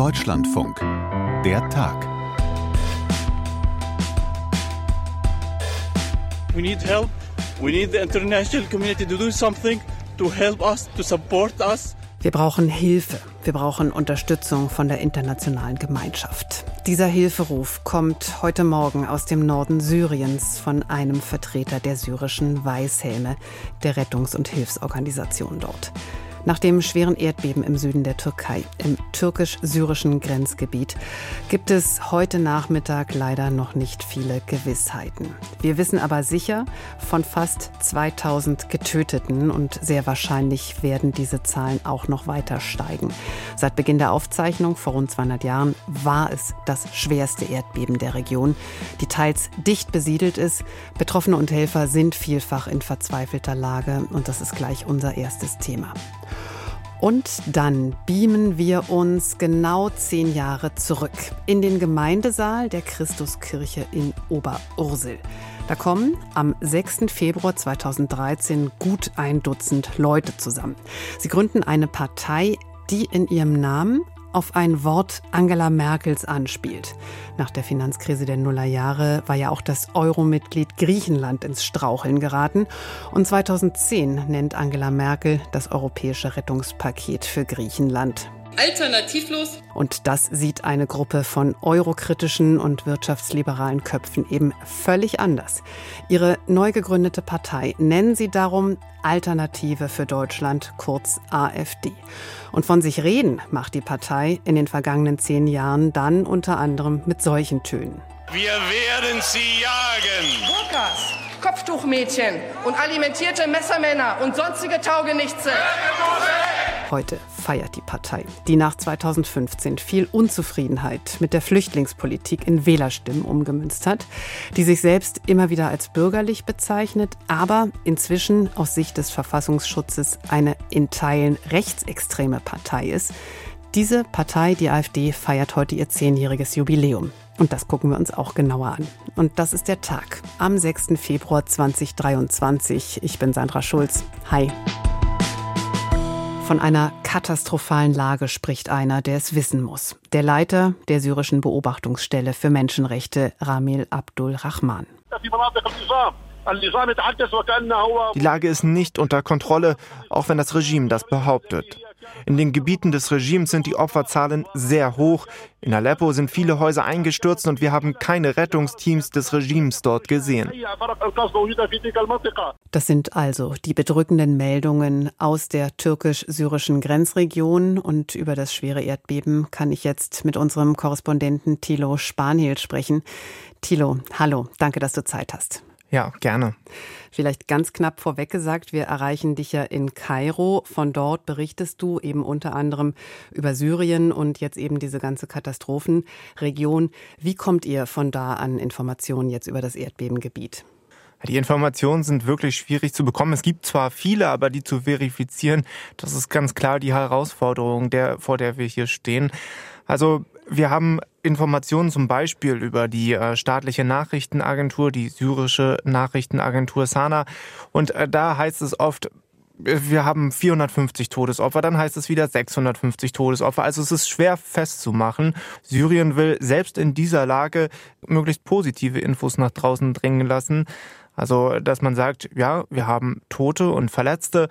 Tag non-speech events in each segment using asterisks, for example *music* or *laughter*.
Deutschlandfunk. Der Tag. We need help. We need the international community to do something to help us, to support us. Wir brauchen Hilfe. Wir brauchen Unterstützung von der internationalen Gemeinschaft. Dieser Hilferuf kommt heute Morgen aus dem Norden Syriens von einem Vertreter der syrischen Weißhelme, der Rettungs- und Hilfsorganisation dort. Nach dem schweren Erdbeben im Süden der Türkei, im türkisch-syrischen Grenzgebiet, gibt es heute Nachmittag leider noch nicht viele Gewissheiten. Wir wissen aber sicher von fast 2000 Getöteten und sehr wahrscheinlich werden diese Zahlen auch noch weiter steigen. Seit Beginn der Aufzeichnung vor rund 200 Jahren war es das schwerste Erdbeben der Region, die teils dicht besiedelt ist. Betroffene und Helfer sind vielfach in verzweifelter Lage und das ist gleich unser erstes Thema. Und dann beamen wir uns genau zehn Jahre zurück in den Gemeindesaal der Christuskirche in Oberursel. Da kommen am 6. Februar 2013 gut ein Dutzend Leute zusammen. Sie gründen eine Partei, die in ihrem Namen auf ein Wort Angela Merkels anspielt. Nach der Finanzkrise der Nullerjahre war ja auch das Euro-Mitglied Griechenland ins Straucheln geraten. Und 2010 nennt Angela Merkel das europäische Rettungspaket für Griechenland alternativlos. Und das sieht eine Gruppe von eurokritischen und wirtschaftsliberalen Köpfen eben völlig anders. Ihre neu gegründete Partei nennen sie darum Alternative für Deutschland, kurz AfD. Und von sich reden macht die Partei in den vergangenen zehn Jahren dann unter anderem mit solchen Tönen. Wir werden sie jagen. Burkas, Kopftuchmädchen und alimentierte Messermänner und sonstige Taugenichtse. Heute feiert die Partei, die nach 2015 viel Unzufriedenheit mit der Flüchtlingspolitik in Wählerstimmen umgemünzt hat, die sich selbst immer wieder als bürgerlich bezeichnet, aber inzwischen aus Sicht des Verfassungsschutzes eine in Teilen rechtsextreme Partei ist. Diese Partei, die AfD, feiert heute ihr zehnjähriges Jubiläum. Und das gucken wir uns auch genauer an. Und das ist der Tag am 6. Februar 2023. Ich bin Sandra Schulz. Hi. Von einer katastrophalen Lage spricht einer, der es wissen muss. Der Leiter der syrischen Beobachtungsstelle für Menschenrechte, Ramil Abdul Rahman. Die Lage ist nicht unter Kontrolle, auch wenn das Regime das behauptet. In den Gebieten des Regimes sind die Opferzahlen sehr hoch. In Aleppo sind viele Häuser eingestürzt und wir haben keine Rettungsteams des Regimes dort gesehen. Das sind also die bedrückenden Meldungen aus der türkisch-syrischen Grenzregion. Und über das schwere Erdbeben kann ich jetzt mit unserem Korrespondenten Thilo Spanhiel sprechen. Thilo, hallo, danke, dass du Zeit hast. Ja, gerne. Vielleicht ganz knapp vorweg gesagt, wir erreichen dich ja in Kairo. Von dort berichtest du eben unter anderem über Syrien und jetzt eben diese ganze Katastrophenregion. Wie kommt ihr von da an Informationen jetzt über das Erdbebengebiet? Die Informationen sind wirklich schwierig zu bekommen. Es gibt zwar viele, aber die zu verifizieren, das ist ganz klar die Herausforderung, der, vor der wir hier stehen. Also wir haben Informationen zum Beispiel über die äh, staatliche Nachrichtenagentur, die syrische Nachrichtenagentur Sana. Und äh, da heißt es oft, äh, wir haben 450 Todesopfer, dann heißt es wieder 650 Todesopfer. Also es ist schwer festzumachen. Syrien will selbst in dieser Lage möglichst positive Infos nach draußen dringen lassen. Also, dass man sagt, ja, wir haben Tote und Verletzte,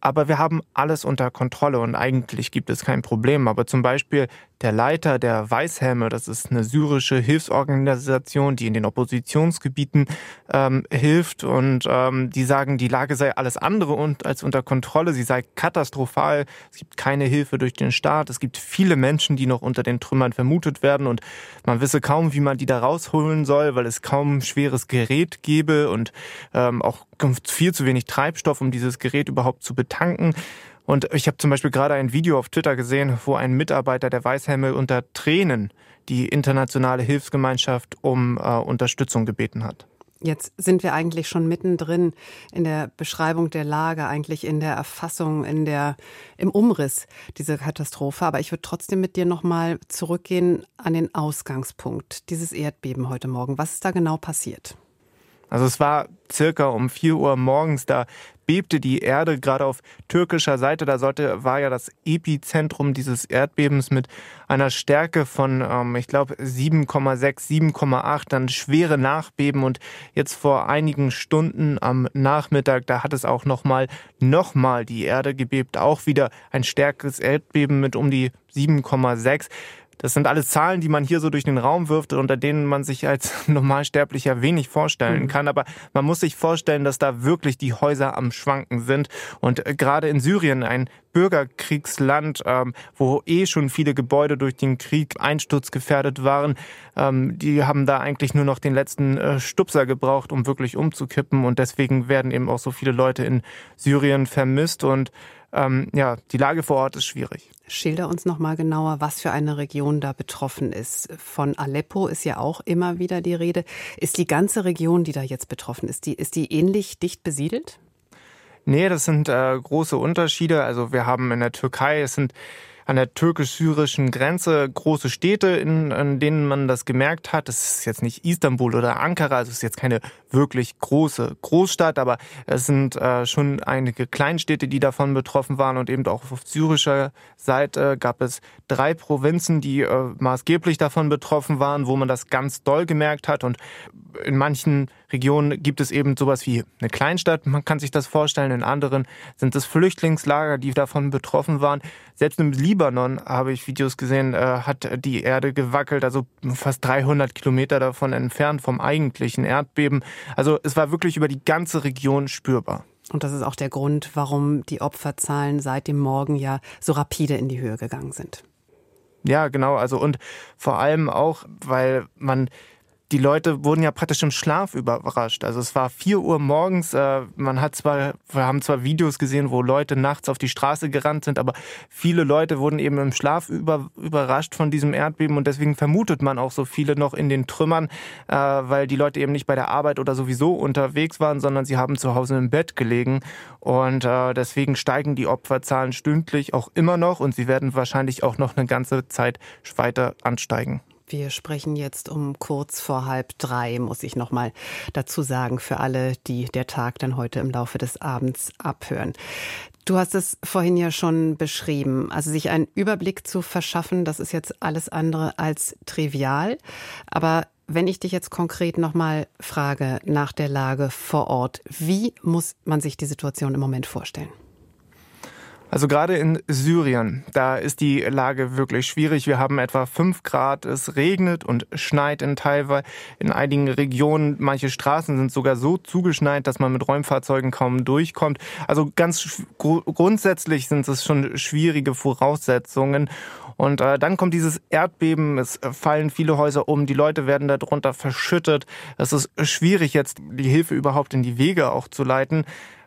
aber wir haben alles unter Kontrolle und eigentlich gibt es kein Problem. Aber zum Beispiel der Leiter der Weißhelme, das ist eine syrische Hilfsorganisation, die in den Oppositionsgebieten ähm, hilft und ähm, die sagen, die Lage sei alles andere und als unter Kontrolle, sie sei katastrophal. Es gibt keine Hilfe durch den Staat. Es gibt viele Menschen, die noch unter den Trümmern vermutet werden und man wisse kaum, wie man die da rausholen soll, weil es kaum schweres Gerät gebe und ähm, auch viel zu wenig Treibstoff, um dieses Gerät überhaupt zu betanken. Und ich habe zum Beispiel gerade ein Video auf Twitter gesehen, wo ein Mitarbeiter der Weißhelme unter Tränen die internationale Hilfsgemeinschaft um äh, Unterstützung gebeten hat. Jetzt sind wir eigentlich schon mittendrin in der Beschreibung der Lage, eigentlich in der Erfassung, in der, im Umriss dieser Katastrophe. Aber ich würde trotzdem mit dir nochmal zurückgehen an den Ausgangspunkt, dieses Erdbeben heute Morgen. Was ist da genau passiert? Also es war circa um 4 Uhr morgens, da bebte die Erde gerade auf türkischer Seite. Da sollte, war ja das Epizentrum dieses Erdbebens mit einer Stärke von, ähm, ich glaube, 7,6, 7,8, dann schwere Nachbeben. Und jetzt vor einigen Stunden am Nachmittag, da hat es auch nochmal, nochmal die Erde gebebt. Auch wieder ein stärkeres Erdbeben mit um die 7,6. Das sind alles Zahlen, die man hier so durch den Raum wirft, unter denen man sich als *laughs* Normalsterblicher wenig vorstellen mhm. kann. Aber man muss sich vorstellen, dass da wirklich die Häuser am Schwanken sind. Und äh, gerade in Syrien, ein Bürgerkriegsland, ähm, wo eh schon viele Gebäude durch den Krieg einsturzgefährdet waren, ähm, die haben da eigentlich nur noch den letzten äh, Stupser gebraucht, um wirklich umzukippen. Und deswegen werden eben auch so viele Leute in Syrien vermisst. Und ähm, ja, die Lage vor Ort ist schwierig. Schilder uns noch mal genauer, was für eine Region da betroffen ist. Von Aleppo ist ja auch immer wieder die Rede. Ist die ganze Region, die da jetzt betroffen ist, die, ist die ähnlich dicht besiedelt? Nee, das sind äh, große Unterschiede. Also wir haben in der Türkei, es sind an der türkisch-syrischen Grenze große Städte, in, in denen man das gemerkt hat. Es ist jetzt nicht Istanbul oder Ankara, also es ist jetzt keine wirklich große Großstadt, aber es sind äh, schon einige Kleinstädte, die davon betroffen waren und eben auch auf syrischer Seite gab es drei Provinzen, die äh, maßgeblich davon betroffen waren, wo man das ganz doll gemerkt hat und in manchen Regionen gibt es eben sowas wie eine Kleinstadt, man kann sich das vorstellen, in anderen sind es Flüchtlingslager, die davon betroffen waren. Selbst im Libanon habe ich Videos gesehen, äh, hat die Erde gewackelt, also fast 300 Kilometer davon entfernt vom eigentlichen Erdbeben. Also es war wirklich über die ganze Region spürbar. Und das ist auch der Grund, warum die Opferzahlen seit dem Morgen ja so rapide in die Höhe gegangen sind. Ja, genau. Also und vor allem auch, weil man die Leute wurden ja praktisch im Schlaf überrascht. Also es war vier Uhr morgens. Äh, man hat zwar, wir haben zwar Videos gesehen, wo Leute nachts auf die Straße gerannt sind, aber viele Leute wurden eben im Schlaf über, überrascht von diesem Erdbeben und deswegen vermutet man auch so viele noch in den Trümmern, äh, weil die Leute eben nicht bei der Arbeit oder sowieso unterwegs waren, sondern sie haben zu Hause im Bett gelegen und äh, deswegen steigen die Opferzahlen stündlich auch immer noch und sie werden wahrscheinlich auch noch eine ganze Zeit weiter ansteigen. Wir sprechen jetzt um kurz vor halb drei, muss ich noch mal dazu sagen, für alle, die der Tag dann heute im Laufe des Abends abhören. Du hast es vorhin ja schon beschrieben. Also sich einen Überblick zu verschaffen, das ist jetzt alles andere als trivial. Aber wenn ich dich jetzt konkret noch mal frage nach der Lage vor Ort, wie muss man sich die Situation im Moment vorstellen? Also gerade in Syrien, da ist die Lage wirklich schwierig. Wir haben etwa fünf Grad, es regnet und schneit in teilweise in einigen Regionen. Manche Straßen sind sogar so zugeschneit, dass man mit Räumfahrzeugen kaum durchkommt. Also ganz gr grundsätzlich sind es schon schwierige Voraussetzungen. Und äh, dann kommt dieses Erdbeben, es fallen viele Häuser um, die Leute werden darunter verschüttet. Es ist schwierig jetzt die Hilfe überhaupt in die Wege auch zu leiten.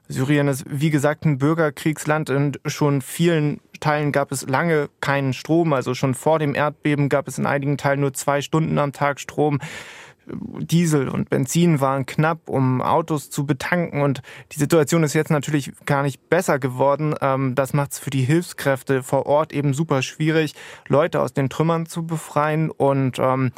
Syrien ist, wie gesagt, ein Bürgerkriegsland und schon vielen Teilen gab es lange keinen Strom. Also schon vor dem Erdbeben gab es in einigen Teilen nur zwei Stunden am Tag Strom. Diesel und Benzin waren knapp, um Autos zu betanken. Und die Situation ist jetzt natürlich gar nicht besser geworden. Ähm, das macht es für die Hilfskräfte vor Ort eben super schwierig, Leute aus den Trümmern zu befreien. Und ähm,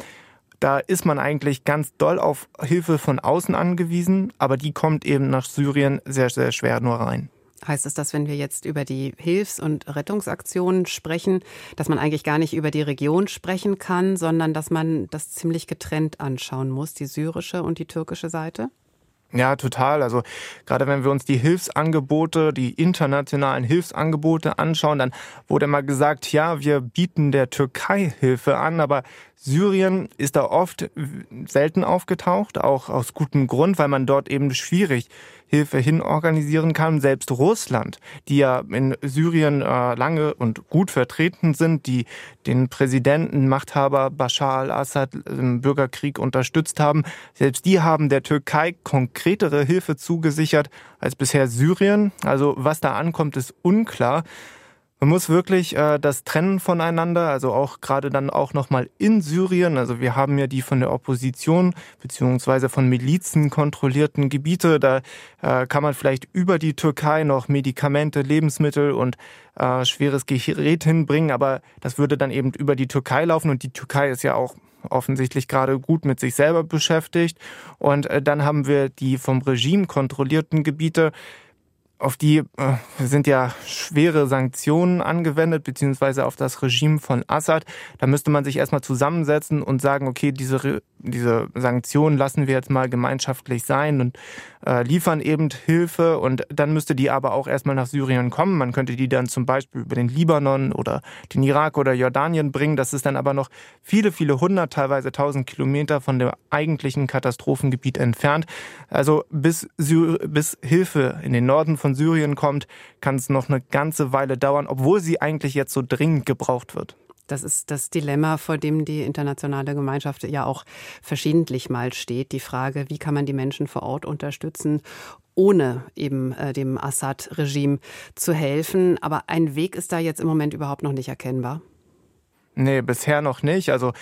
da ist man eigentlich ganz doll auf Hilfe von außen angewiesen, aber die kommt eben nach Syrien sehr, sehr schwer nur rein. Heißt es, dass wenn wir jetzt über die Hilfs- und Rettungsaktionen sprechen, dass man eigentlich gar nicht über die Region sprechen kann, sondern dass man das ziemlich getrennt anschauen muss, die syrische und die türkische Seite? Ja, total. Also gerade wenn wir uns die Hilfsangebote, die internationalen Hilfsangebote anschauen, dann wurde mal gesagt, ja, wir bieten der Türkei Hilfe an, aber Syrien ist da oft selten aufgetaucht, auch aus gutem Grund, weil man dort eben schwierig Hilfe hin organisieren kann. Selbst Russland, die ja in Syrien äh, lange und gut vertreten sind, die den Präsidenten, Machthaber Bashar al-Assad im Bürgerkrieg unterstützt haben, selbst die haben der Türkei konkretere Hilfe zugesichert als bisher Syrien. Also was da ankommt, ist unklar. Man muss wirklich äh, das trennen voneinander, also auch gerade dann auch nochmal in Syrien. Also wir haben ja die von der Opposition beziehungsweise von Milizen kontrollierten Gebiete. Da äh, kann man vielleicht über die Türkei noch Medikamente, Lebensmittel und äh, schweres Gerät hinbringen, aber das würde dann eben über die Türkei laufen und die Türkei ist ja auch offensichtlich gerade gut mit sich selber beschäftigt. Und äh, dann haben wir die vom Regime kontrollierten Gebiete auf die äh, sind ja schwere Sanktionen angewendet, beziehungsweise auf das Regime von Assad. Da müsste man sich erstmal zusammensetzen und sagen, okay, diese, diese Sanktionen lassen wir jetzt mal gemeinschaftlich sein und äh, liefern eben Hilfe. Und dann müsste die aber auch erstmal nach Syrien kommen. Man könnte die dann zum Beispiel über den Libanon oder den Irak oder Jordanien bringen. Das ist dann aber noch viele, viele hundert, teilweise tausend Kilometer von dem eigentlichen Katastrophengebiet entfernt. Also bis, Sy bis Hilfe in den Norden von von Syrien kommt, kann es noch eine ganze Weile dauern, obwohl sie eigentlich jetzt so dringend gebraucht wird. Das ist das Dilemma, vor dem die internationale Gemeinschaft ja auch verschiedentlich mal steht. Die Frage, wie kann man die Menschen vor Ort unterstützen, ohne eben äh, dem Assad-Regime zu helfen. Aber ein Weg ist da jetzt im Moment überhaupt noch nicht erkennbar. Nee, bisher noch nicht. Also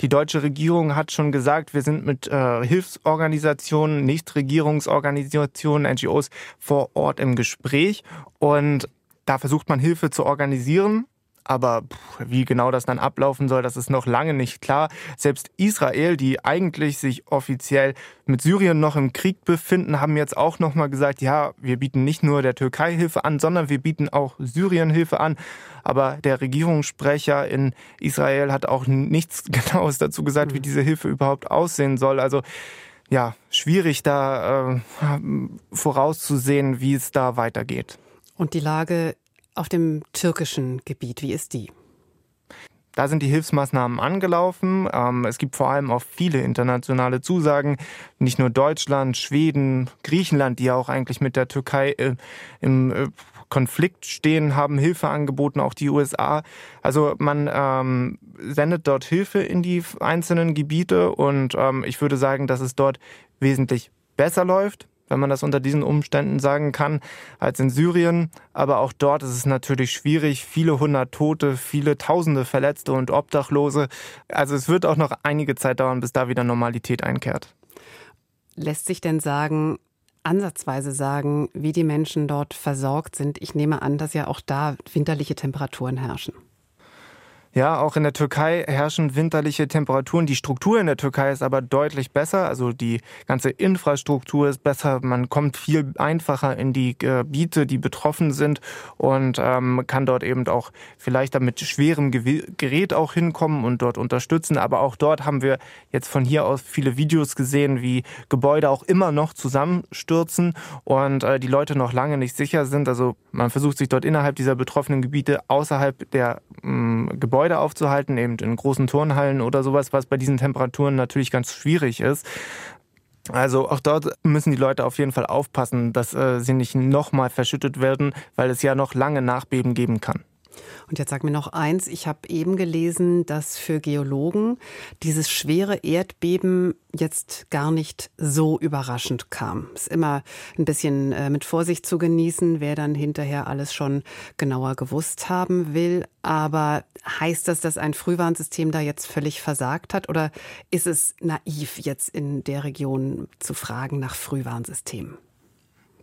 die deutsche Regierung hat schon gesagt, wir sind mit äh, Hilfsorganisationen, Nichtregierungsorganisationen, NGOs vor Ort im Gespräch und da versucht man Hilfe zu organisieren. Aber wie genau das dann ablaufen soll, das ist noch lange nicht klar. Selbst Israel, die eigentlich sich offiziell mit Syrien noch im Krieg befinden, haben jetzt auch noch mal gesagt, ja, wir bieten nicht nur der Türkei Hilfe an, sondern wir bieten auch Syrien Hilfe an. Aber der Regierungssprecher in Israel hat auch nichts *laughs* Genaues dazu gesagt, wie diese Hilfe überhaupt aussehen soll. Also ja, schwierig da äh, vorauszusehen, wie es da weitergeht. Und die Lage auf dem türkischen Gebiet, wie ist die? Da sind die Hilfsmaßnahmen angelaufen. Ähm, es gibt vor allem auch viele internationale Zusagen. Nicht nur Deutschland, Schweden, Griechenland, die ja auch eigentlich mit der Türkei äh, im äh, Konflikt stehen, haben Hilfe angeboten, auch die USA. Also man ähm, sendet dort Hilfe in die einzelnen Gebiete und ähm, ich würde sagen, dass es dort wesentlich besser läuft wenn man das unter diesen Umständen sagen kann, als in Syrien. Aber auch dort ist es natürlich schwierig. Viele hundert Tote, viele tausende Verletzte und Obdachlose. Also es wird auch noch einige Zeit dauern, bis da wieder Normalität einkehrt. Lässt sich denn sagen, ansatzweise sagen, wie die Menschen dort versorgt sind? Ich nehme an, dass ja auch da winterliche Temperaturen herrschen. Ja, auch in der Türkei herrschen winterliche Temperaturen. Die Struktur in der Türkei ist aber deutlich besser. Also die ganze Infrastruktur ist besser. Man kommt viel einfacher in die Gebiete, die betroffen sind und ähm, kann dort eben auch vielleicht damit schwerem Gerät auch hinkommen und dort unterstützen. Aber auch dort haben wir jetzt von hier aus viele Videos gesehen, wie Gebäude auch immer noch zusammenstürzen und äh, die Leute noch lange nicht sicher sind. Also man versucht sich dort innerhalb dieser betroffenen Gebiete außerhalb der ähm, Gebäude Gebäude aufzuhalten, eben in großen Turnhallen oder sowas, was bei diesen Temperaturen natürlich ganz schwierig ist. Also auch dort müssen die Leute auf jeden Fall aufpassen, dass äh, sie nicht nochmal verschüttet werden, weil es ja noch lange Nachbeben geben kann. Und jetzt sag mir noch eins, ich habe eben gelesen, dass für Geologen dieses schwere Erdbeben jetzt gar nicht so überraschend kam. Ist immer ein bisschen äh, mit Vorsicht zu genießen, wer dann hinterher alles schon genauer gewusst haben will. Aber heißt das, dass ein Frühwarnsystem da jetzt völlig versagt hat? Oder ist es naiv, jetzt in der Region zu fragen nach Frühwarnsystemen?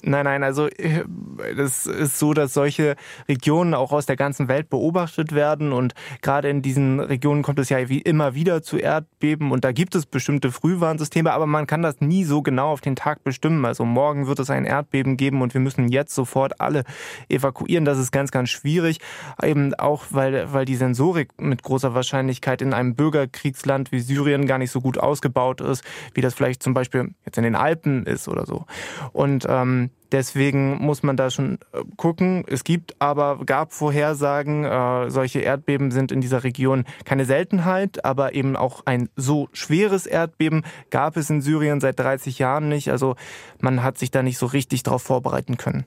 Nein, nein, also es äh, ist so, dass solche Regionen auch aus der ganzen Welt beobachtet werden und gerade in diesen Regionen kommt es ja wie immer wieder zu Erdbeben und da gibt es bestimmte Frühwarnsysteme, aber man kann das nie so genau auf den Tag bestimmen. Also morgen wird es ein Erdbeben geben und wir müssen jetzt sofort alle evakuieren. Das ist ganz, ganz schwierig, eben auch weil, weil die Sensorik mit großer Wahrscheinlichkeit in einem Bürgerkriegsland wie Syrien gar nicht so gut ausgebaut ist, wie das vielleicht zum Beispiel jetzt in den Alpen ist oder so. Und ähm, Deswegen muss man da schon äh, gucken. Es gibt aber, gab Vorhersagen, äh, solche Erdbeben sind in dieser Region keine Seltenheit, aber eben auch ein so schweres Erdbeben gab es in Syrien seit 30 Jahren nicht. Also man hat sich da nicht so richtig darauf vorbereiten können.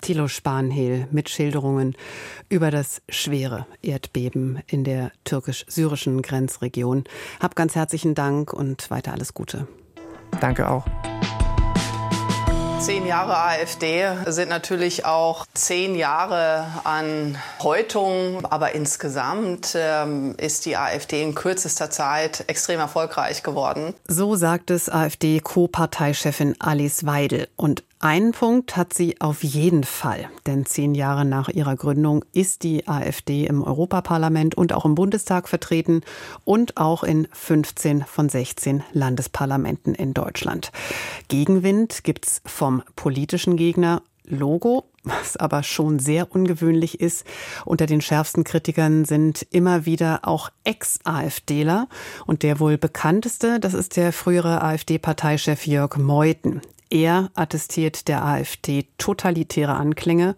Thilo Spanhehl mit Schilderungen über das schwere Erdbeben in der türkisch-syrischen Grenzregion. Hab ganz herzlichen Dank und weiter alles Gute. Danke auch. Zehn Jahre AfD sind natürlich auch zehn Jahre an Häutung, aber insgesamt ähm, ist die AfD in kürzester Zeit extrem erfolgreich geworden. So sagt es AfD-Co-Parteichefin Alice Weidel. Und einen Punkt hat sie auf jeden Fall, denn zehn Jahre nach ihrer Gründung ist die AfD im Europaparlament und auch im Bundestag vertreten und auch in 15 von 16 Landesparlamenten in Deutschland. Gegenwind gibt's vom politischen Gegner Logo, was aber schon sehr ungewöhnlich ist. Unter den schärfsten Kritikern sind immer wieder auch Ex-AfDler. Und der wohl bekannteste, das ist der frühere AfD-Parteichef Jörg Meuthen. Er attestiert der AfD totalitäre Anklänge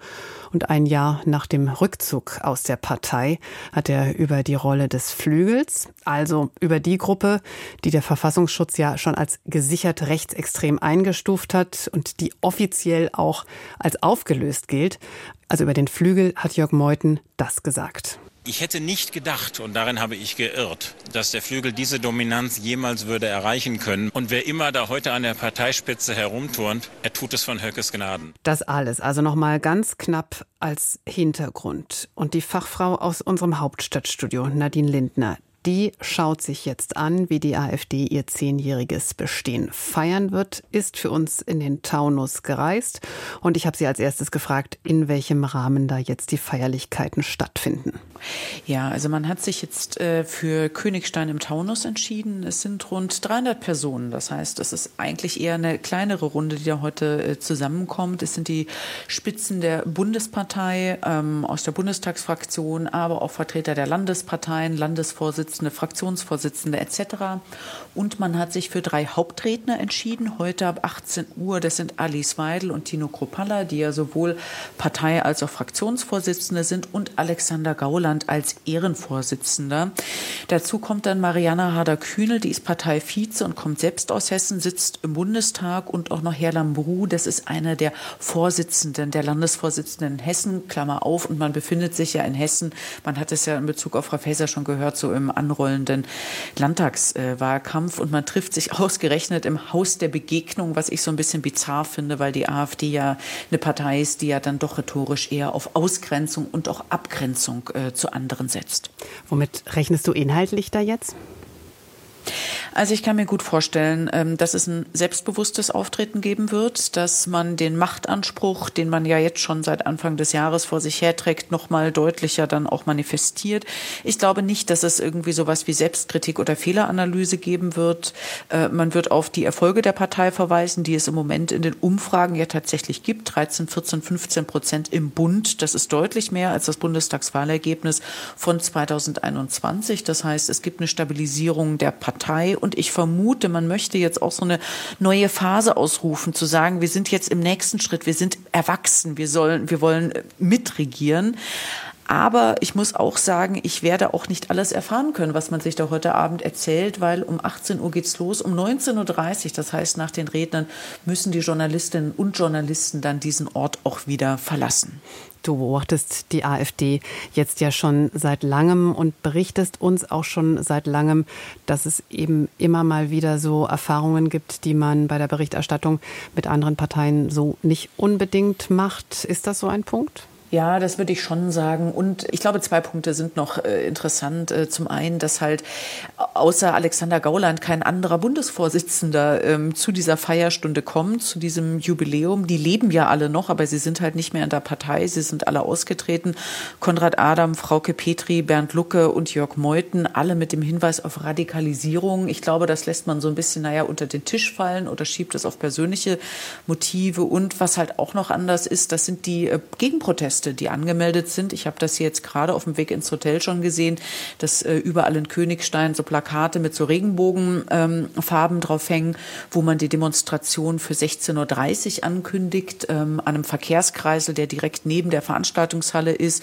und ein Jahr nach dem Rückzug aus der Partei hat er über die Rolle des Flügels, also über die Gruppe, die der Verfassungsschutz ja schon als gesichert rechtsextrem eingestuft hat und die offiziell auch als aufgelöst gilt, also über den Flügel hat Jörg Meuthen das gesagt. Ich hätte nicht gedacht, und darin habe ich geirrt, dass der Flügel diese Dominanz jemals würde erreichen können. Und wer immer da heute an der Parteispitze herumturnt, er tut es von Höckes Gnaden. Das alles, also nochmal ganz knapp als Hintergrund. Und die Fachfrau aus unserem Hauptstadtstudio, Nadine Lindner, die schaut sich jetzt an, wie die AfD ihr zehnjähriges Bestehen feiern wird, ist für uns in den Taunus gereist. Und ich habe sie als erstes gefragt, in welchem Rahmen da jetzt die Feierlichkeiten stattfinden. Ja, also man hat sich jetzt äh, für Königstein im Taunus entschieden. Es sind rund 300 Personen. Das heißt, es ist eigentlich eher eine kleinere Runde, die da heute äh, zusammenkommt. Es sind die Spitzen der Bundespartei, ähm, aus der Bundestagsfraktion, aber auch Vertreter der Landesparteien, Landesvorsitzende, Fraktionsvorsitzende etc. Und man hat sich für drei Hauptredner entschieden. Heute ab 18 Uhr, das sind Alice Weidel und Tino Kropalla, die ja sowohl Partei- als auch Fraktionsvorsitzende sind, und Alexander Gauland als Ehrenvorsitzender. Dazu kommt dann Mariana Harder-Kühnel, die ist Parteivize und kommt selbst aus Hessen, sitzt im Bundestag und auch noch Herr Lambrou, das ist einer der Vorsitzenden, der Landesvorsitzenden in Hessen, Klammer auf, und man befindet sich ja in Hessen, man hat es ja in Bezug auf Frau Faeser schon gehört, so im anrollenden Landtagswahlkampf. Wahlkampf und man trifft sich ausgerechnet im Haus der Begegnung, was ich so ein bisschen bizarr finde, weil die AfD ja eine Partei ist, die ja dann doch rhetorisch eher auf Ausgrenzung und auch Abgrenzung äh, zu anderen setzt. Womit rechnest du inhaltlich da jetzt? Also ich kann mir gut vorstellen, ähm, dass es ein selbstbewusstes Auftreten geben wird, dass man den Machtanspruch, den man ja jetzt schon seit Anfang des Jahres vor sich herträgt, noch mal deutlicher dann auch manifestiert. Ich glaube nicht, dass es irgendwie sowas wie Selbstkritik oder Fehleranalyse geben wird. Äh, man wird auf die Erfolge der Partei verweisen, die es im Moment in den Umfragen ja tatsächlich gibt. 13, 14, 15 Prozent im Bund. Das ist deutlich mehr als das Bundestagswahlergebnis von 2021. Das heißt, es gibt eine Stabilisierung der Partei und ich vermute, man möchte jetzt auch so eine neue Phase ausrufen, zu sagen, wir sind jetzt im nächsten Schritt, wir sind erwachsen, wir sollen, wir wollen mitregieren. Aber ich muss auch sagen, ich werde auch nicht alles erfahren können, was man sich da heute Abend erzählt, weil um 18 Uhr geht's los. Um 19.30 Uhr, das heißt nach den Rednern, müssen die Journalistinnen und Journalisten dann diesen Ort auch wieder verlassen. Du beobachtest die AfD jetzt ja schon seit langem und berichtest uns auch schon seit langem, dass es eben immer mal wieder so Erfahrungen gibt, die man bei der Berichterstattung mit anderen Parteien so nicht unbedingt macht. Ist das so ein Punkt? Ja, das würde ich schon sagen. Und ich glaube, zwei Punkte sind noch äh, interessant. Äh, zum einen, dass halt außer Alexander Gauland kein anderer Bundesvorsitzender ähm, zu dieser Feierstunde kommt, zu diesem Jubiläum. Die leben ja alle noch, aber sie sind halt nicht mehr in der Partei. Sie sind alle ausgetreten. Konrad Adam, Frauke Petri, Bernd Lucke und Jörg Meuthen, alle mit dem Hinweis auf Radikalisierung. Ich glaube, das lässt man so ein bisschen, naja, unter den Tisch fallen oder schiebt es auf persönliche Motive. Und was halt auch noch anders ist, das sind die äh, Gegenproteste Gäste, die angemeldet sind. Ich habe das jetzt gerade auf dem Weg ins Hotel schon gesehen, dass äh, überall in Königstein so Plakate mit so Regenbogenfarben ähm, drauf hängen, wo man die Demonstration für 16.30 Uhr ankündigt, ähm, an einem Verkehrskreisel, der direkt neben der Veranstaltungshalle ist.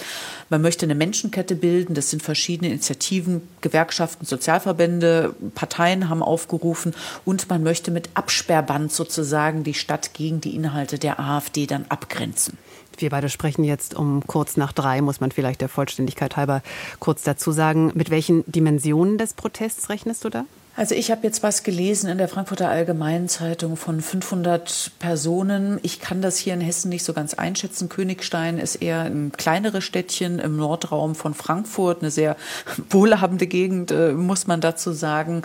Man möchte eine Menschenkette bilden. Das sind verschiedene Initiativen, Gewerkschaften, Sozialverbände, Parteien haben aufgerufen und man möchte mit Absperrband sozusagen die Stadt gegen die Inhalte der AfD dann abgrenzen. Wir beide sprechen jetzt um kurz nach drei, muss man vielleicht der Vollständigkeit halber kurz dazu sagen. Mit welchen Dimensionen des Protests rechnest du da? Also ich habe jetzt was gelesen in der Frankfurter Allgemeinen Zeitung von 500 Personen. Ich kann das hier in Hessen nicht so ganz einschätzen. Königstein ist eher ein kleineres Städtchen im Nordraum von Frankfurt, eine sehr *laughs* wohlhabende Gegend, äh, muss man dazu sagen.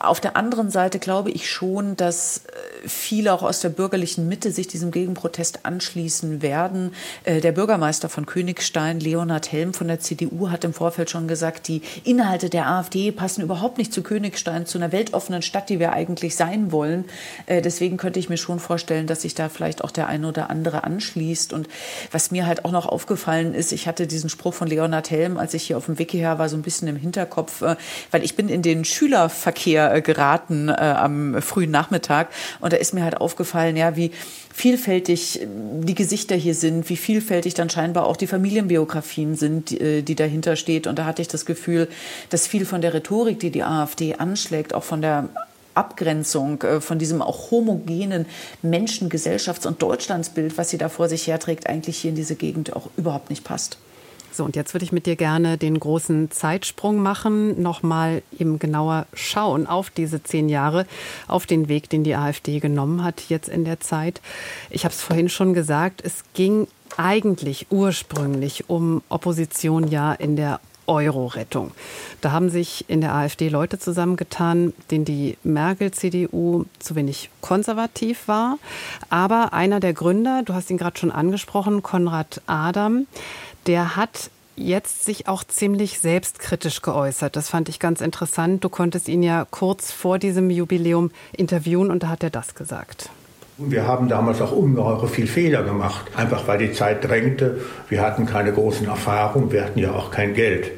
Auf der anderen Seite glaube ich schon, dass äh, viele auch aus der bürgerlichen Mitte sich diesem Gegenprotest anschließen werden. Äh, der Bürgermeister von Königstein, Leonhard Helm von der CDU, hat im Vorfeld schon gesagt, die Inhalte der AfD passen überhaupt nicht zu Königstein zu einer weltoffenen Stadt, die wir eigentlich sein wollen. Äh, deswegen könnte ich mir schon vorstellen, dass sich da vielleicht auch der eine oder andere anschließt. Und was mir halt auch noch aufgefallen ist, ich hatte diesen Spruch von Leonhard Helm, als ich hier auf dem Wiki her war, so ein bisschen im Hinterkopf, äh, weil ich bin in den Schülerverkehr geraten am frühen Nachmittag und da ist mir halt aufgefallen, ja, wie vielfältig die Gesichter hier sind, wie vielfältig dann scheinbar auch die Familienbiografien sind, die, die dahinter steht. Und da hatte ich das Gefühl, dass viel von der Rhetorik, die die AfD anschlägt, auch von der Abgrenzung äh, von diesem auch homogenen Menschen-, Gesellschafts- und Deutschlandsbild, was sie da vor sich herträgt, eigentlich hier in diese Gegend auch überhaupt nicht passt. So, und jetzt würde ich mit dir gerne den großen Zeitsprung machen, nochmal eben genauer schauen auf diese zehn Jahre, auf den Weg, den die AfD genommen hat jetzt in der Zeit. Ich habe es vorhin schon gesagt, es ging eigentlich ursprünglich um Opposition ja in der Euro-Rettung. Da haben sich in der AfD Leute zusammengetan, denen die Merkel-CDU zu wenig konservativ war. Aber einer der Gründer, du hast ihn gerade schon angesprochen, Konrad Adam, der hat jetzt sich auch ziemlich selbstkritisch geäußert. Das fand ich ganz interessant. Du konntest ihn ja kurz vor diesem Jubiläum interviewen und da hat er das gesagt. Wir haben damals auch ungeheure viel Fehler gemacht, einfach weil die Zeit drängte. Wir hatten keine großen Erfahrungen, wir hatten ja auch kein Geld.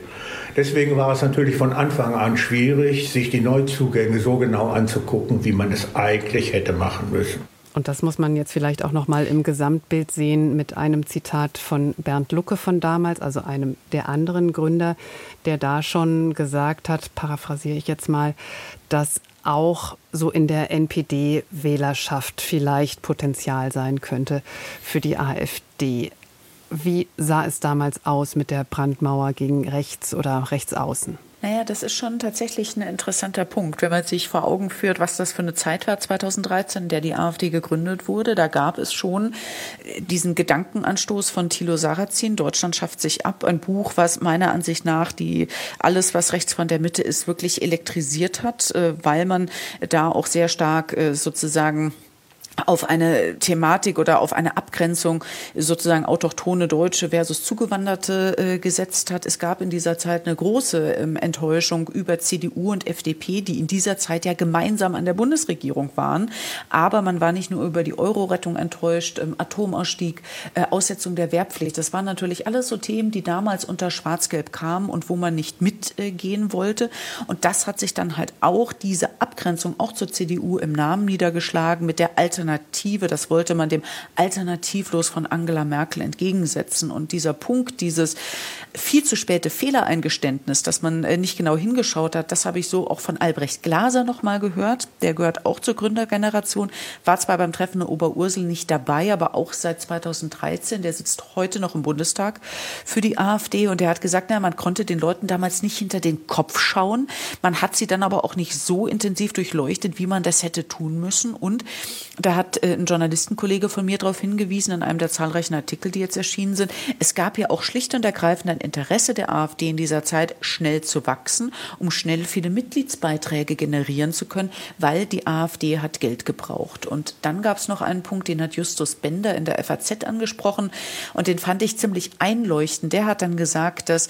Deswegen war es natürlich von Anfang an schwierig, sich die Neuzugänge so genau anzugucken, wie man es eigentlich hätte machen müssen. Und das muss man jetzt vielleicht auch noch mal im Gesamtbild sehen mit einem Zitat von Bernd Lucke von damals, also einem der anderen Gründer, der da schon gesagt hat, paraphrasiere ich jetzt mal, dass auch so in der NPD-Wählerschaft vielleicht Potenzial sein könnte für die AfD. Wie sah es damals aus mit der Brandmauer gegen rechts oder rechtsaußen? Naja, das ist schon tatsächlich ein interessanter Punkt, wenn man sich vor Augen führt, was das für eine Zeit war 2013, in der die AfD gegründet wurde. Da gab es schon äh, diesen Gedankenanstoß von Thilo Sarrazin, Deutschland schafft sich ab, ein Buch, was meiner Ansicht nach die alles, was rechts von der Mitte ist, wirklich elektrisiert hat, äh, weil man da auch sehr stark äh, sozusagen auf eine Thematik oder auf eine Abgrenzung sozusagen autochtone Deutsche versus Zugewanderte äh, gesetzt hat. Es gab in dieser Zeit eine große ähm, Enttäuschung über CDU und FDP, die in dieser Zeit ja gemeinsam an der Bundesregierung waren. Aber man war nicht nur über die Euro-Rettung enttäuscht, ähm, Atomausstieg, äh, Aussetzung der Wehrpflicht. Das waren natürlich alles so Themen, die damals unter Schwarz-Gelb kamen und wo man nicht mitgehen wollte. Und das hat sich dann halt auch diese Abgrenzung auch zur CDU im Namen niedergeschlagen mit der Alternative Alternative, das wollte man dem Alternativlos von Angela Merkel entgegensetzen. Und dieser Punkt, dieses viel zu späte Fehlereingeständnis, dass man äh, nicht genau hingeschaut hat, das habe ich so auch von Albrecht Glaser noch mal gehört. Der gehört auch zur Gründergeneration, war zwar beim Treffen in Oberursel nicht dabei, aber auch seit 2013. Der sitzt heute noch im Bundestag für die AfD und der hat gesagt, na, man konnte den Leuten damals nicht hinter den Kopf schauen. Man hat sie dann aber auch nicht so intensiv durchleuchtet, wie man das hätte tun müssen. Und da hat äh, ein Journalistenkollege von mir darauf hingewiesen, in einem der zahlreichen Artikel, die jetzt erschienen sind. Es gab ja auch schlicht und ergreifend ein Interesse der AfD in dieser Zeit, schnell zu wachsen, um schnell viele Mitgliedsbeiträge generieren zu können, weil die AfD hat Geld gebraucht. Und dann gab es noch einen Punkt, den hat Justus Bender in der FAZ angesprochen und den fand ich ziemlich einleuchtend. Der hat dann gesagt, dass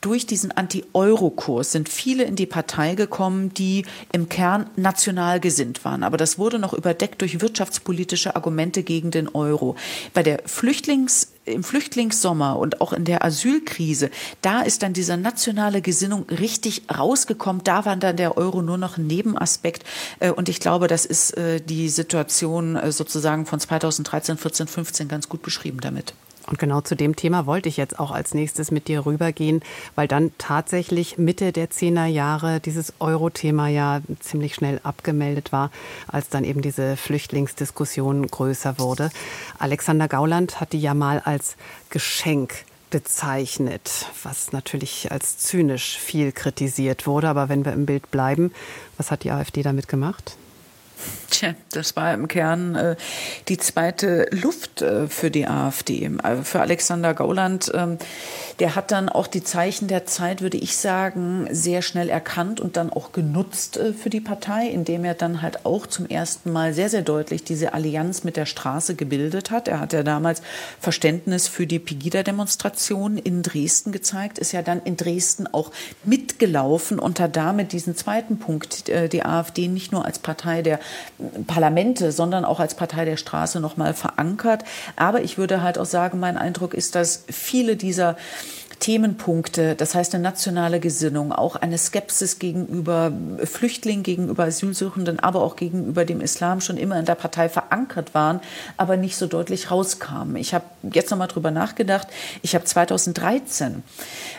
durch diesen Anti-Euro-Kurs sind viele in die Partei gekommen, die im Kern national gesinnt waren. Aber das wurde noch überdeckt durch wirtschaftspolitische Argumente gegen den Euro. Bei der Flüchtlings im Flüchtlingssommer und auch in der Asylkrise, da ist dann diese nationale Gesinnung richtig rausgekommen. Da war dann der Euro nur noch ein Nebenaspekt. Äh, und ich glaube, das ist äh, die Situation äh, sozusagen von 2013, 14, 15 ganz gut beschrieben damit. Und genau zu dem Thema wollte ich jetzt auch als nächstes mit dir rübergehen, weil dann tatsächlich Mitte der Zehnerjahre dieses Euro-Thema ja ziemlich schnell abgemeldet war, als dann eben diese Flüchtlingsdiskussion größer wurde. Alexander Gauland hat die ja mal als Geschenk bezeichnet, was natürlich als zynisch viel kritisiert wurde. Aber wenn wir im Bild bleiben, was hat die AfD damit gemacht? Tja, das war im Kern äh, die zweite Luft äh, für die AfD. Also für Alexander Gauland, ähm, der hat dann auch die Zeichen der Zeit, würde ich sagen, sehr schnell erkannt und dann auch genutzt äh, für die Partei, indem er dann halt auch zum ersten Mal sehr, sehr deutlich diese Allianz mit der Straße gebildet hat. Er hat ja damals Verständnis für die Pegida-Demonstration in Dresden gezeigt, ist ja dann in Dresden auch mitgelaufen und hat damit diesen zweiten Punkt, äh, die AfD nicht nur als Partei der Parlamente, sondern auch als Partei der Straße noch mal verankert. Aber ich würde halt auch sagen, mein Eindruck ist, dass viele dieser Themenpunkte, das heißt eine nationale Gesinnung, auch eine Skepsis gegenüber Flüchtlingen, gegenüber Asylsuchenden, aber auch gegenüber dem Islam schon immer in der Partei verankert waren, aber nicht so deutlich rauskamen. Ich habe jetzt noch mal drüber nachgedacht. Ich habe 2013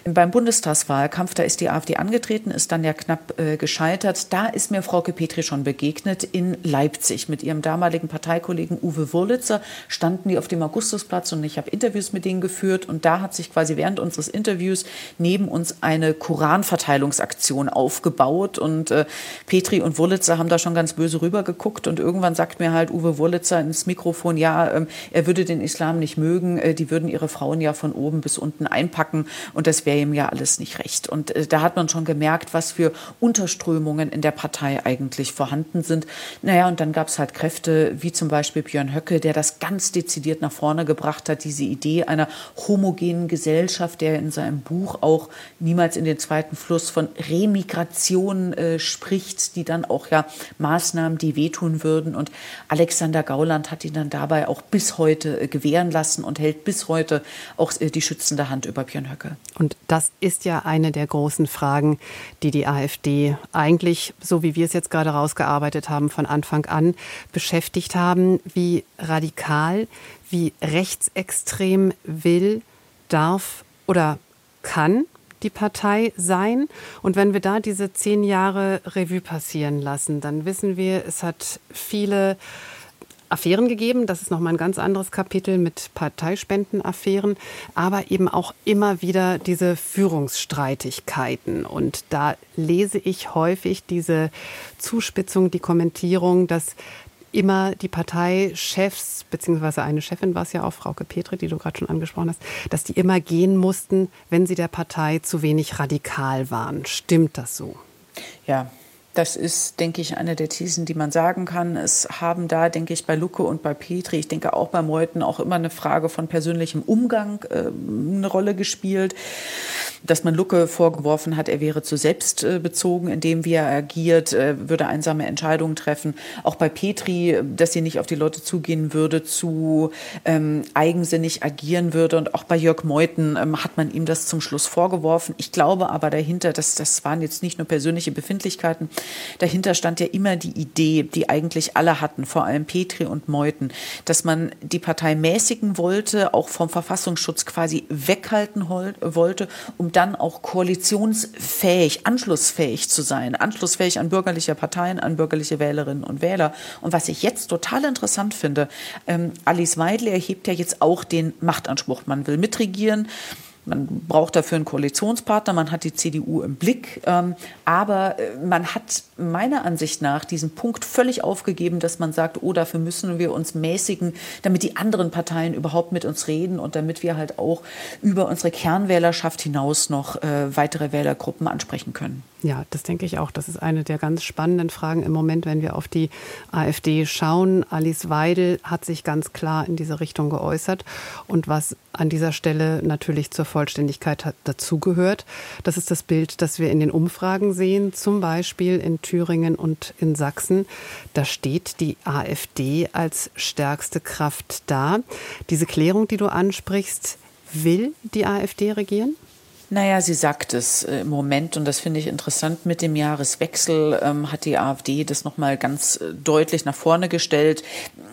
beim Bundestagswahlkampf, da ist die AfD angetreten, ist dann ja knapp äh, gescheitert. Da ist mir Frauke Petri schon begegnet in Leipzig mit ihrem damaligen Parteikollegen Uwe Wurlitzer. Standen die auf dem Augustusplatz und ich habe Interviews mit denen geführt und da hat sich quasi während unseres des Interviews neben uns eine Koranverteilungsaktion aufgebaut und äh, Petri und Wurlitzer haben da schon ganz böse rübergeguckt und irgendwann sagt mir halt Uwe Wurlitzer ins Mikrofon, ja, ähm, er würde den Islam nicht mögen, äh, die würden ihre Frauen ja von oben bis unten einpacken und das wäre ihm ja alles nicht recht. Und äh, da hat man schon gemerkt, was für Unterströmungen in der Partei eigentlich vorhanden sind. Naja, und dann gab es halt Kräfte wie zum Beispiel Björn Höcke, der das ganz dezidiert nach vorne gebracht hat, diese Idee einer homogenen Gesellschaft, der in seinem Buch auch niemals in den zweiten Fluss von Remigration äh, spricht, die dann auch ja Maßnahmen, die wehtun würden. Und Alexander Gauland hat ihn dann dabei auch bis heute äh, gewähren lassen und hält bis heute auch äh, die schützende Hand über Björn Höcke. Und das ist ja eine der großen Fragen, die die AfD eigentlich, so wie wir es jetzt gerade rausgearbeitet haben, von Anfang an beschäftigt haben. Wie radikal, wie rechtsextrem will, darf oder kann die Partei sein. Und wenn wir da diese zehn Jahre Revue passieren lassen, dann wissen wir, es hat viele Affären gegeben. Das ist nochmal ein ganz anderes Kapitel mit Parteispendenaffären, aber eben auch immer wieder diese Führungsstreitigkeiten. Und da lese ich häufig diese Zuspitzung, die Kommentierung, dass immer die Parteichefs, beziehungsweise eine Chefin war es ja auch, Frauke Petri, die du gerade schon angesprochen hast, dass die immer gehen mussten, wenn sie der Partei zu wenig radikal waren. Stimmt das so? Ja, das ist, denke ich, eine der Thesen, die man sagen kann. Es haben da, denke ich, bei Lucke und bei Petri, ich denke auch bei Meuthen, auch immer eine Frage von persönlichem Umgang äh, eine Rolle gespielt. Dass man Lucke vorgeworfen hat, er wäre zu selbstbezogen, indem wie er agiert, äh, würde einsame Entscheidungen treffen. Auch bei Petri, dass sie nicht auf die Leute zugehen würde, zu ähm, eigensinnig agieren würde. Und auch bei Jörg Meuthen ähm, hat man ihm das zum Schluss vorgeworfen. Ich glaube aber dahinter, dass das waren jetzt nicht nur persönliche Befindlichkeiten, Dahinter stand ja immer die Idee, die eigentlich alle hatten, vor allem Petri und Meuthen, dass man die Partei mäßigen wollte, auch vom Verfassungsschutz quasi weghalten wollte, um dann auch koalitionsfähig, anschlussfähig zu sein, anschlussfähig an bürgerliche Parteien, an bürgerliche Wählerinnen und Wähler. Und was ich jetzt total interessant finde, ähm, Alice Weidel erhebt ja jetzt auch den Machtanspruch. Man will mitregieren. Man braucht dafür einen Koalitionspartner, man hat die CDU im Blick, ähm, aber äh, man hat meiner Ansicht nach diesen Punkt völlig aufgegeben, dass man sagt, oh, dafür müssen wir uns mäßigen, damit die anderen Parteien überhaupt mit uns reden und damit wir halt auch über unsere Kernwählerschaft hinaus noch äh, weitere Wählergruppen ansprechen können. Ja, das denke ich auch. Das ist eine der ganz spannenden Fragen im Moment, wenn wir auf die AfD schauen. Alice Weidel hat sich ganz klar in diese Richtung geäußert. Und was an dieser Stelle natürlich zur Vollständigkeit dazugehört, das ist das Bild, das wir in den Umfragen sehen, zum Beispiel in Thüringen und in Sachsen. Da steht die AfD als stärkste Kraft da. Diese Klärung, die du ansprichst, will die AfD regieren? Naja, sie sagt es äh, im Moment und das finde ich interessant. Mit dem Jahreswechsel ähm, hat die AfD das nochmal ganz äh, deutlich nach vorne gestellt.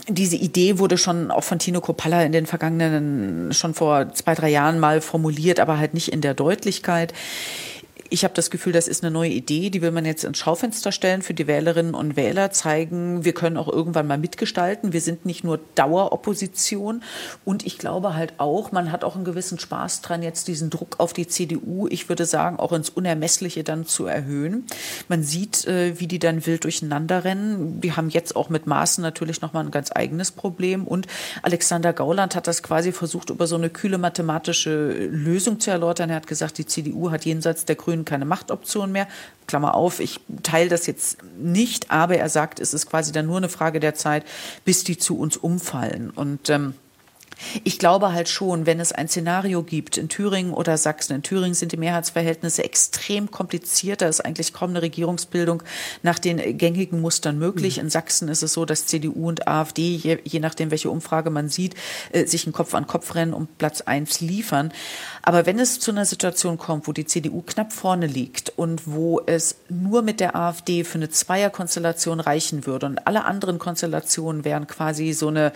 Diese Idee wurde schon auch von Tino Kopalla in den vergangenen, schon vor zwei, drei Jahren mal formuliert, aber halt nicht in der Deutlichkeit Ich habe das Gefühl, das ist eine neue Idee, die will man jetzt ins Schaufenster stellen für die Wählerinnen und Wähler, zeigen, wir können auch irgendwann mal mitgestalten. Wir sind nicht nur Daueropposition. Und ich glaube halt auch, man hat auch einen gewissen Spaß dran, jetzt diesen Druck auf die CDU, ich würde sagen, auch ins Unermessliche dann zu erhöhen. Man sieht, äh, wie die dann wild durcheinander rennen. Die haben jetzt auch mit Maßen natürlich nochmal ein ganz eigenes Problem. Und Alexander Gauland hat das quasi versucht, über so eine kühle mathematische Lösung zu erläutern. Er hat gesagt, die CDU hat jenseits der Grünen keine Machtoption mehr. Klammer auf, ich teile das jetzt nicht, aber er sagt, es ist quasi dann nur eine Frage der Zeit, bis die zu uns umfallen. Und ähm, ich glaube halt schon, wenn es ein Szenario gibt in Thüringen oder Sachsen, in Thüringen sind die Mehrheitsverhältnisse extrem kompliziert, da ist eigentlich kaum eine Regierungsbildung nach den gängigen Mustern möglich. In Sachsen ist es so, dass CDU und AfD, je, je nachdem, welche Umfrage man sieht, äh, sich ein Kopf an Kopf rennen und Platz eins liefern. Aber wenn es zu einer Situation kommt, wo die CDU knapp vorne liegt und wo es nur mit der AfD für eine Zweierkonstellation reichen würde und alle anderen Konstellationen wären quasi so eine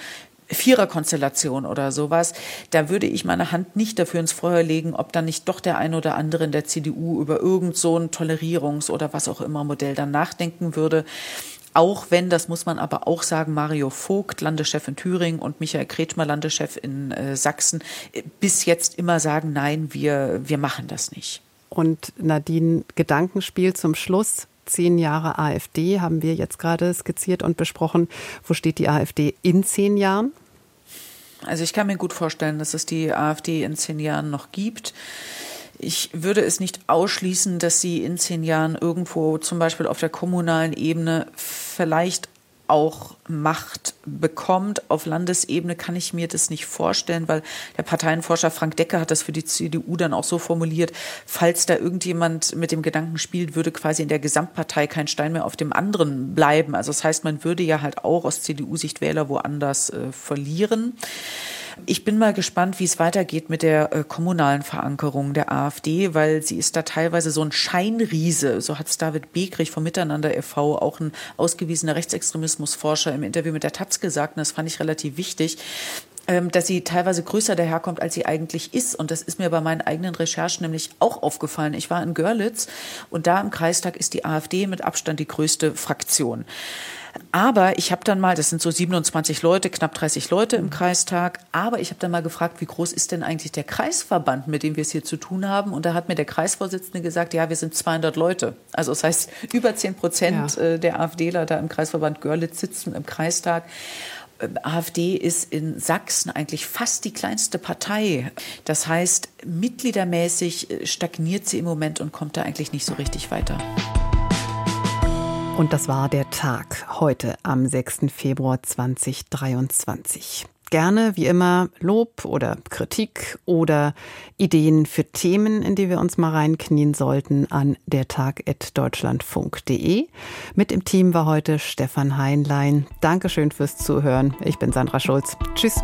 Viererkonstellation oder sowas, da würde ich meine Hand nicht dafür ins Feuer legen, ob dann nicht doch der ein oder andere in der CDU über irgend so ein Tolerierungs- oder was auch immer Modell dann nachdenken würde. Auch wenn, das muss man aber auch sagen, Mario Vogt, Landeschef in Thüringen und Michael Kretschmer, Landeschef in äh, Sachsen, äh, bis jetzt immer sagen, nein, wir, wir machen das nicht. Und Nadine, Gedankenspiel zum Schluss zehn Jahre AfD haben wir jetzt gerade skizziert und besprochen. Wo steht die AfD in zehn Jahren? Also ich kann mir gut vorstellen, dass es die AfD in zehn Jahren noch gibt. Ich würde es nicht ausschließen, dass sie in zehn Jahren irgendwo zum Beispiel auf der kommunalen Ebene vielleicht auch Macht bekommt. Auf Landesebene kann ich mir das nicht vorstellen, weil der Parteienforscher Frank Decker hat das für die CDU dann auch so formuliert, falls da irgendjemand mit dem Gedanken spielt, würde quasi in der Gesamtpartei kein Stein mehr auf dem anderen bleiben. Also das heißt, man würde ja halt auch aus CDU-Sicht Wähler woanders äh, verlieren. Ich bin mal gespannt, wie es weitergeht mit der äh, kommunalen Verankerung der AfD, weil sie ist da teilweise so ein Scheinriese. So hat es David Begrich vom Miteinander e.V., auch ein ausgewiesener Rechtsextremismusforscher im Interview mit der Taz gesagt. Und das fand ich relativ wichtig dass sie teilweise größer daherkommt, als sie eigentlich ist. Und das ist mir bei meinen eigenen Recherchen nämlich auch aufgefallen. Ich war in Görlitz und da im Kreistag ist die AfD mit Abstand die größte Fraktion. Aber ich habe dann mal, das sind so 27 Leute, knapp 30 Leute im Kreistag, aber ich habe dann mal gefragt, wie groß ist denn eigentlich der Kreisverband, mit dem wir es hier zu tun haben? Und da hat mir der Kreisvorsitzende gesagt, ja, wir sind 200 Leute. Also das heißt, über 10 Prozent ja. Äh, der AfDler da im Kreisverband Görlitz sitzen im Kreistag. Ähm, AfD ist in Sachsen eigentlich fast die kleinste Partei. Das heißt, mitgliedermäßig äh, stagniert sie im Moment und kommt da eigentlich nicht so richtig weiter. Und das war der Tag heute am 6. Februar 2023. Gerne, wie immer, Lob oder Kritik oder Ideen für Themen, in die wir uns mal reinknien sollten, an dertag.deutschlandfunk.de. Mit im Team war heute Stefan Heinlein. Dankeschön fürs Zuhören. Ich bin Sandra Schulz. Tschüss.